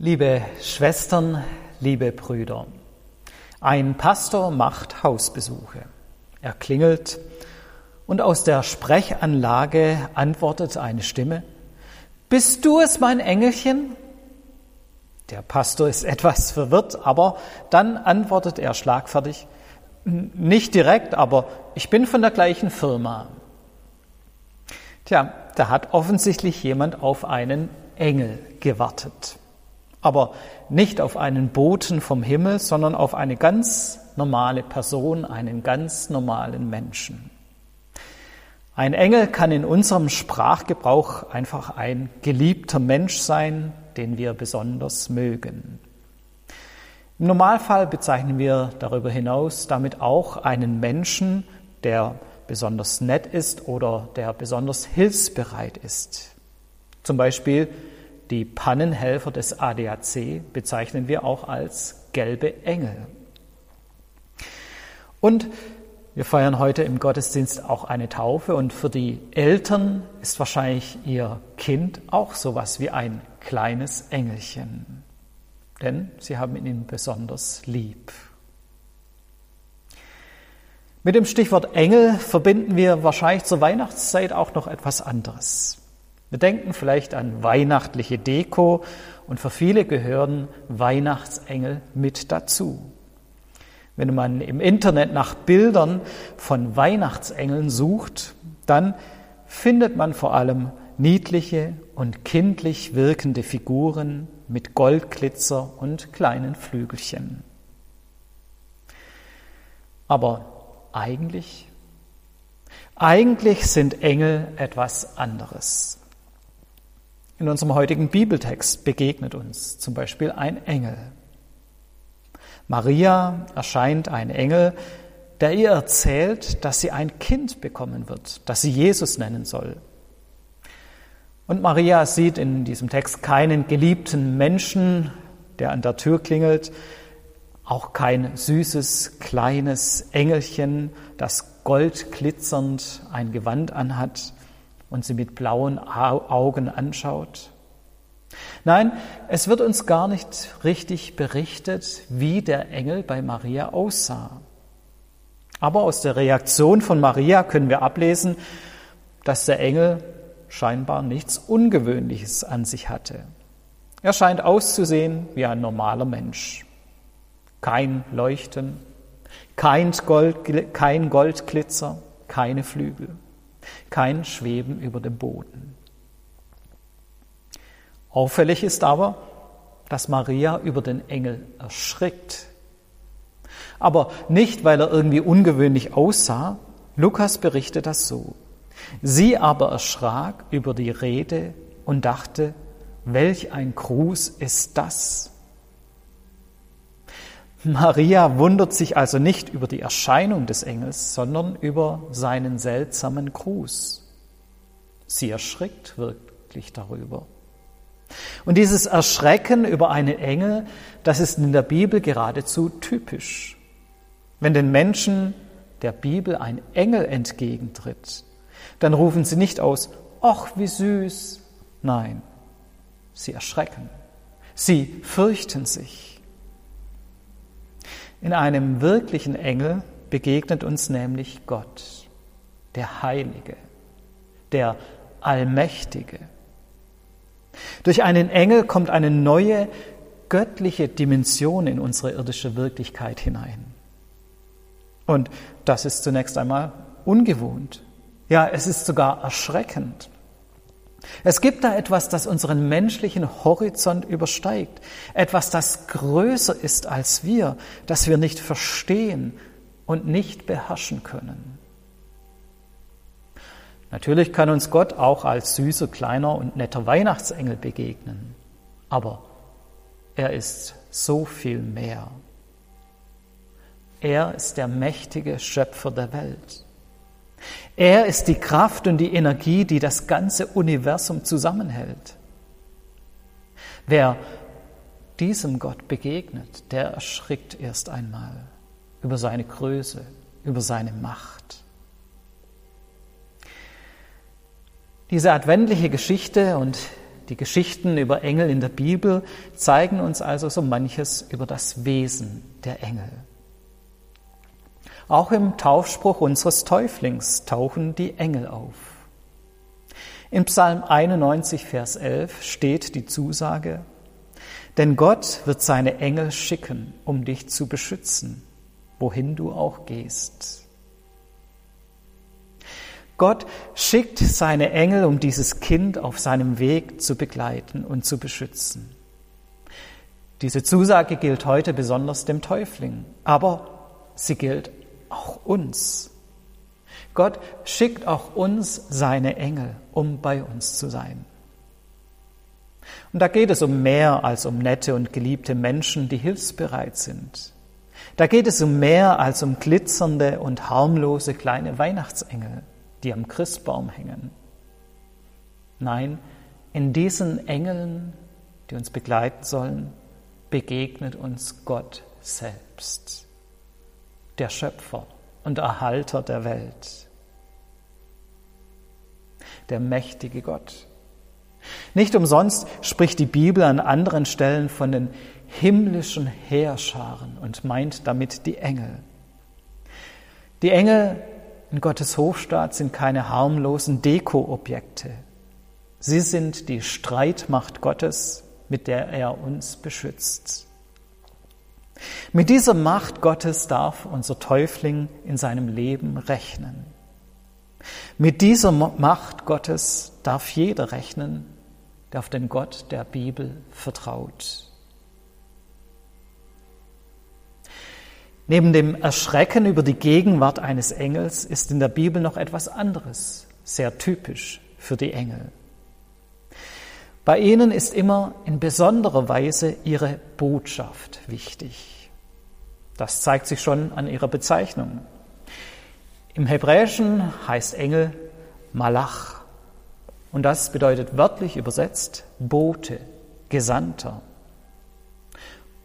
Liebe Schwestern, liebe Brüder, ein Pastor macht Hausbesuche. Er klingelt und aus der Sprechanlage antwortet eine Stimme, Bist du es, mein Engelchen? Der Pastor ist etwas verwirrt, aber dann antwortet er schlagfertig, Nicht direkt, aber ich bin von der gleichen Firma. Tja, da hat offensichtlich jemand auf einen Engel gewartet aber nicht auf einen Boten vom Himmel, sondern auf eine ganz normale Person, einen ganz normalen Menschen. Ein Engel kann in unserem Sprachgebrauch einfach ein geliebter Mensch sein, den wir besonders mögen. Im Normalfall bezeichnen wir darüber hinaus damit auch einen Menschen, der besonders nett ist oder der besonders hilfsbereit ist. Zum Beispiel die Pannenhelfer des ADAC bezeichnen wir auch als gelbe Engel. Und wir feiern heute im Gottesdienst auch eine Taufe und für die Eltern ist wahrscheinlich ihr Kind auch sowas wie ein kleines Engelchen, denn sie haben ihn besonders lieb. Mit dem Stichwort Engel verbinden wir wahrscheinlich zur Weihnachtszeit auch noch etwas anderes. Wir denken vielleicht an weihnachtliche Deko und für viele gehören Weihnachtsengel mit dazu. Wenn man im Internet nach Bildern von Weihnachtsengeln sucht, dann findet man vor allem niedliche und kindlich wirkende Figuren mit Goldglitzer und kleinen Flügelchen. Aber eigentlich, eigentlich sind Engel etwas anderes. In unserem heutigen Bibeltext begegnet uns zum Beispiel ein Engel. Maria erscheint ein Engel, der ihr erzählt, dass sie ein Kind bekommen wird, das sie Jesus nennen soll. Und Maria sieht in diesem Text keinen geliebten Menschen, der an der Tür klingelt, auch kein süßes, kleines Engelchen, das goldglitzernd ein Gewand anhat, und sie mit blauen Augen anschaut? Nein, es wird uns gar nicht richtig berichtet, wie der Engel bei Maria aussah. Aber aus der Reaktion von Maria können wir ablesen, dass der Engel scheinbar nichts Ungewöhnliches an sich hatte. Er scheint auszusehen wie ein normaler Mensch. Kein Leuchten, kein, Gold, kein Goldglitzer, keine Flügel kein Schweben über dem Boden. Auffällig ist aber, dass Maria über den Engel erschrickt. Aber nicht, weil er irgendwie ungewöhnlich aussah. Lukas berichtet das so. Sie aber erschrak über die Rede und dachte, welch ein Gruß ist das? Maria wundert sich also nicht über die Erscheinung des Engels, sondern über seinen seltsamen Gruß. Sie erschrickt wirklich darüber. Und dieses Erschrecken über einen Engel, das ist in der Bibel geradezu typisch. Wenn den Menschen der Bibel ein Engel entgegentritt, dann rufen sie nicht aus, ach, wie süß. Nein, sie erschrecken. Sie fürchten sich. In einem wirklichen Engel begegnet uns nämlich Gott, der Heilige, der Allmächtige. Durch einen Engel kommt eine neue göttliche Dimension in unsere irdische Wirklichkeit hinein. Und das ist zunächst einmal ungewohnt. Ja, es ist sogar erschreckend. Es gibt da etwas, das unseren menschlichen Horizont übersteigt, etwas, das größer ist als wir, das wir nicht verstehen und nicht beherrschen können. Natürlich kann uns Gott auch als süßer, kleiner und netter Weihnachtsengel begegnen, aber er ist so viel mehr. Er ist der mächtige Schöpfer der Welt. Er ist die Kraft und die Energie, die das ganze Universum zusammenhält. Wer diesem Gott begegnet, der erschrickt erst einmal über seine Größe, über seine Macht. Diese adventliche Geschichte und die Geschichten über Engel in der Bibel zeigen uns also so manches über das Wesen der Engel. Auch im Taufspruch unseres Täuflings tauchen die Engel auf. Im Psalm 91, Vers 11 steht die Zusage, denn Gott wird seine Engel schicken, um dich zu beschützen, wohin du auch gehst. Gott schickt seine Engel, um dieses Kind auf seinem Weg zu begleiten und zu beschützen. Diese Zusage gilt heute besonders dem Täufling, aber sie gilt auch uns. Gott schickt auch uns seine Engel, um bei uns zu sein. Und da geht es um mehr als um nette und geliebte Menschen, die hilfsbereit sind. Da geht es um mehr als um glitzernde und harmlose kleine Weihnachtsengel die am Christbaum hängen. Nein, in diesen Engeln, die uns begleiten sollen, begegnet uns Gott selbst, der Schöpfer und Erhalter der Welt, der mächtige Gott. Nicht umsonst spricht die Bibel an anderen Stellen von den himmlischen Heerscharen und meint damit die Engel. Die Engel in Gottes Hofstaat sind keine harmlosen Deko-Objekte. Sie sind die Streitmacht Gottes, mit der er uns beschützt. Mit dieser Macht Gottes darf unser Täufling in seinem Leben rechnen. Mit dieser Macht Gottes darf jeder rechnen, der auf den Gott der Bibel vertraut. Neben dem Erschrecken über die Gegenwart eines Engels ist in der Bibel noch etwas anderes, sehr typisch für die Engel. Bei ihnen ist immer in besonderer Weise ihre Botschaft wichtig. Das zeigt sich schon an ihrer Bezeichnung. Im Hebräischen heißt Engel Malach und das bedeutet wörtlich übersetzt Bote, Gesandter.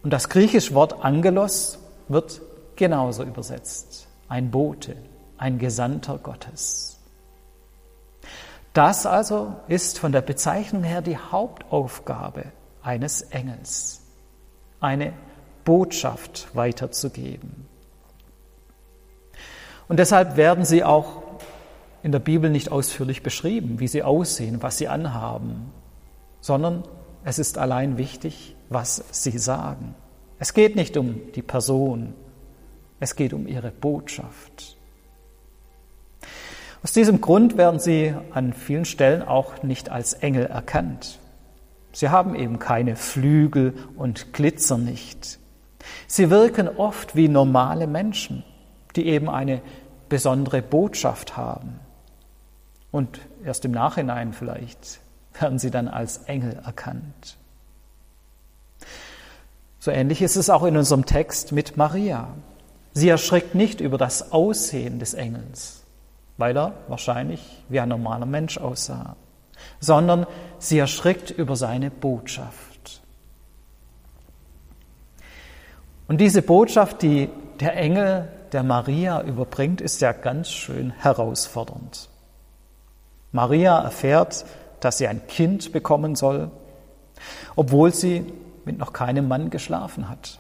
Und das griechische Wort Angelos wird genauso übersetzt. Ein Bote, ein Gesandter Gottes. Das also ist von der Bezeichnung her die Hauptaufgabe eines Engels, eine Botschaft weiterzugeben. Und deshalb werden sie auch in der Bibel nicht ausführlich beschrieben, wie sie aussehen, was sie anhaben, sondern es ist allein wichtig, was sie sagen. Es geht nicht um die Person, es geht um ihre Botschaft. Aus diesem Grund werden sie an vielen Stellen auch nicht als Engel erkannt. Sie haben eben keine Flügel und Glitzer nicht. Sie wirken oft wie normale Menschen, die eben eine besondere Botschaft haben. Und erst im Nachhinein vielleicht werden sie dann als Engel erkannt. So ähnlich ist es auch in unserem Text mit Maria. Sie erschrickt nicht über das Aussehen des Engels, weil er wahrscheinlich wie ein normaler Mensch aussah, sondern sie erschrickt über seine Botschaft. Und diese Botschaft, die der Engel der Maria überbringt, ist ja ganz schön herausfordernd. Maria erfährt, dass sie ein Kind bekommen soll, obwohl sie mit noch keinem Mann geschlafen hat.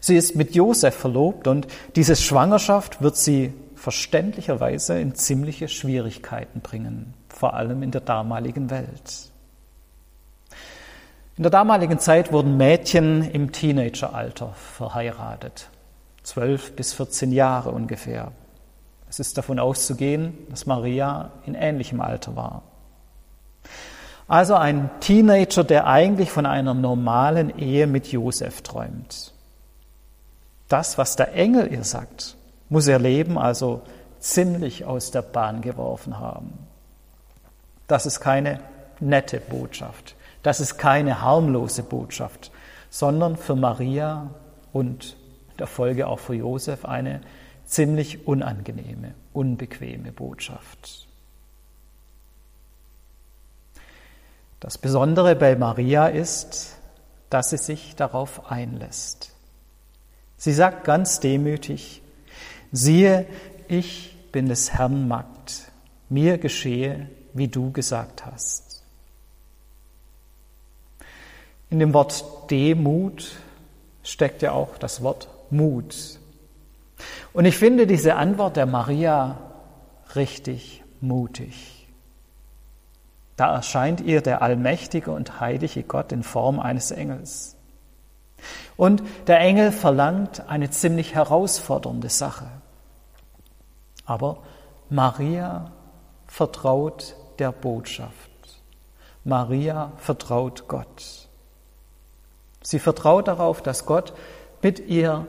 Sie ist mit Josef verlobt und diese Schwangerschaft wird sie verständlicherweise in ziemliche Schwierigkeiten bringen, vor allem in der damaligen Welt. In der damaligen Zeit wurden Mädchen im Teenageralter verheiratet, zwölf bis 14 Jahre ungefähr. Es ist davon auszugehen, dass Maria in ähnlichem Alter war. Also ein Teenager, der eigentlich von einer normalen Ehe mit Josef träumt. Das, was der Engel ihr sagt, muss ihr Leben also ziemlich aus der Bahn geworfen haben. Das ist keine nette Botschaft. Das ist keine harmlose Botschaft, sondern für Maria und der Folge auch für Josef eine ziemlich unangenehme, unbequeme Botschaft. Das Besondere bei Maria ist, dass sie sich darauf einlässt. Sie sagt ganz demütig, siehe, ich bin des Herrn Magd, mir geschehe, wie du gesagt hast. In dem Wort Demut steckt ja auch das Wort Mut. Und ich finde diese Antwort der Maria richtig mutig. Da erscheint ihr der allmächtige und heilige Gott in Form eines Engels. Und der Engel verlangt eine ziemlich herausfordernde Sache. Aber Maria vertraut der Botschaft. Maria vertraut Gott. Sie vertraut darauf, dass Gott mit ihr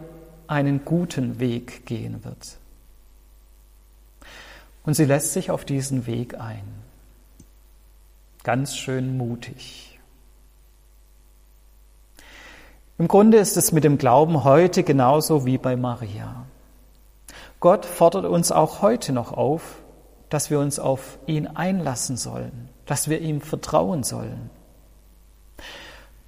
einen guten Weg gehen wird. Und sie lässt sich auf diesen Weg ein. Ganz schön mutig. Im Grunde ist es mit dem Glauben heute genauso wie bei Maria. Gott fordert uns auch heute noch auf, dass wir uns auf ihn einlassen sollen, dass wir ihm vertrauen sollen.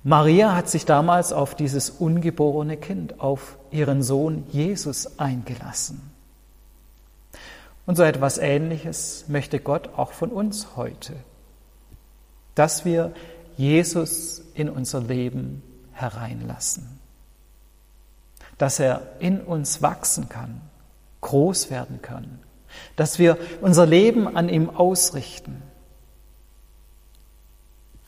Maria hat sich damals auf dieses ungeborene Kind, auf ihren Sohn Jesus eingelassen. Und so etwas Ähnliches möchte Gott auch von uns heute, dass wir Jesus in unser Leben hereinlassen, dass er in uns wachsen kann, groß werden kann, dass wir unser Leben an ihm ausrichten.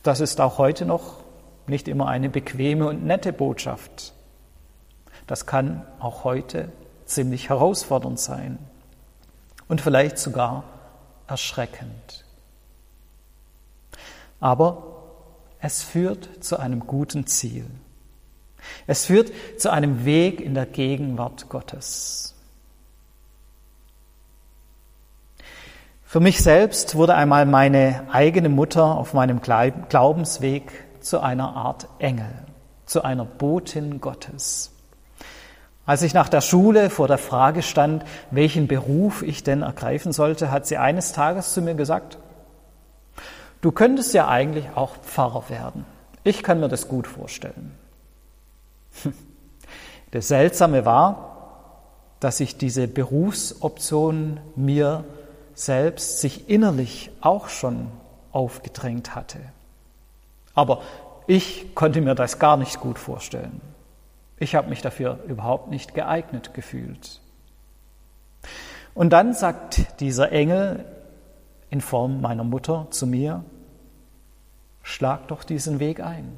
Das ist auch heute noch nicht immer eine bequeme und nette Botschaft. Das kann auch heute ziemlich herausfordernd sein und vielleicht sogar erschreckend. Aber es führt zu einem guten Ziel. Es führt zu einem Weg in der Gegenwart Gottes. Für mich selbst wurde einmal meine eigene Mutter auf meinem Glaubensweg zu einer Art Engel, zu einer Botin Gottes. Als ich nach der Schule vor der Frage stand, welchen Beruf ich denn ergreifen sollte, hat sie eines Tages zu mir gesagt, du könntest ja eigentlich auch Pfarrer werden. Ich kann mir das gut vorstellen. Das Seltsame war, dass ich diese Berufsoption mir selbst sich innerlich auch schon aufgedrängt hatte. Aber ich konnte mir das gar nicht gut vorstellen. Ich habe mich dafür überhaupt nicht geeignet gefühlt. Und dann sagt dieser Engel in Form meiner Mutter zu mir, schlag doch diesen Weg ein.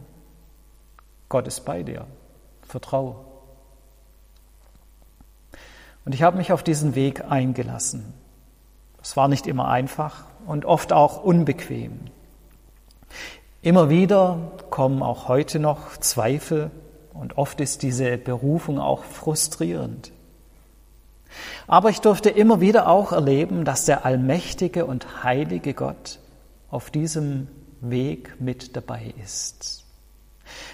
Gott ist bei dir. Vertraue. Und ich habe mich auf diesen Weg eingelassen. Es war nicht immer einfach und oft auch unbequem. Immer wieder kommen auch heute noch Zweifel und oft ist diese Berufung auch frustrierend. Aber ich durfte immer wieder auch erleben, dass der allmächtige und heilige Gott auf diesem Weg mit dabei ist.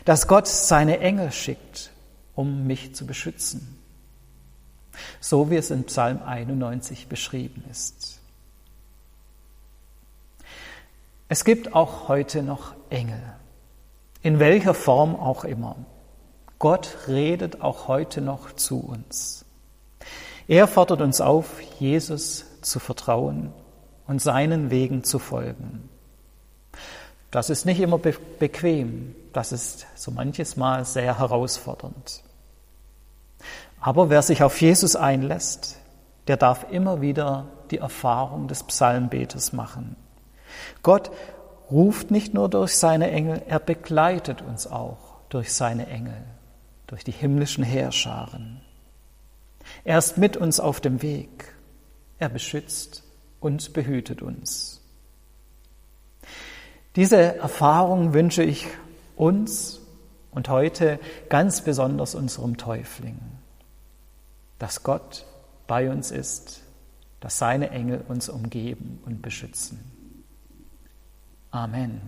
Dass Gott seine Engel schickt, um mich zu beschützen. So wie es in Psalm 91 beschrieben ist. Es gibt auch heute noch Engel, in welcher Form auch immer. Gott redet auch heute noch zu uns. Er fordert uns auf, Jesus zu vertrauen und seinen Wegen zu folgen. Das ist nicht immer be bequem, das ist so manches Mal sehr herausfordernd. Aber wer sich auf Jesus einlässt, der darf immer wieder die Erfahrung des Psalmbeters machen. Gott ruft nicht nur durch seine Engel, er begleitet uns auch durch seine Engel, durch die himmlischen Heerscharen. Er ist mit uns auf dem Weg. Er beschützt und behütet uns. Diese Erfahrung wünsche ich uns und heute ganz besonders unserem Täufling, dass Gott bei uns ist, dass seine Engel uns umgeben und beschützen. Amen.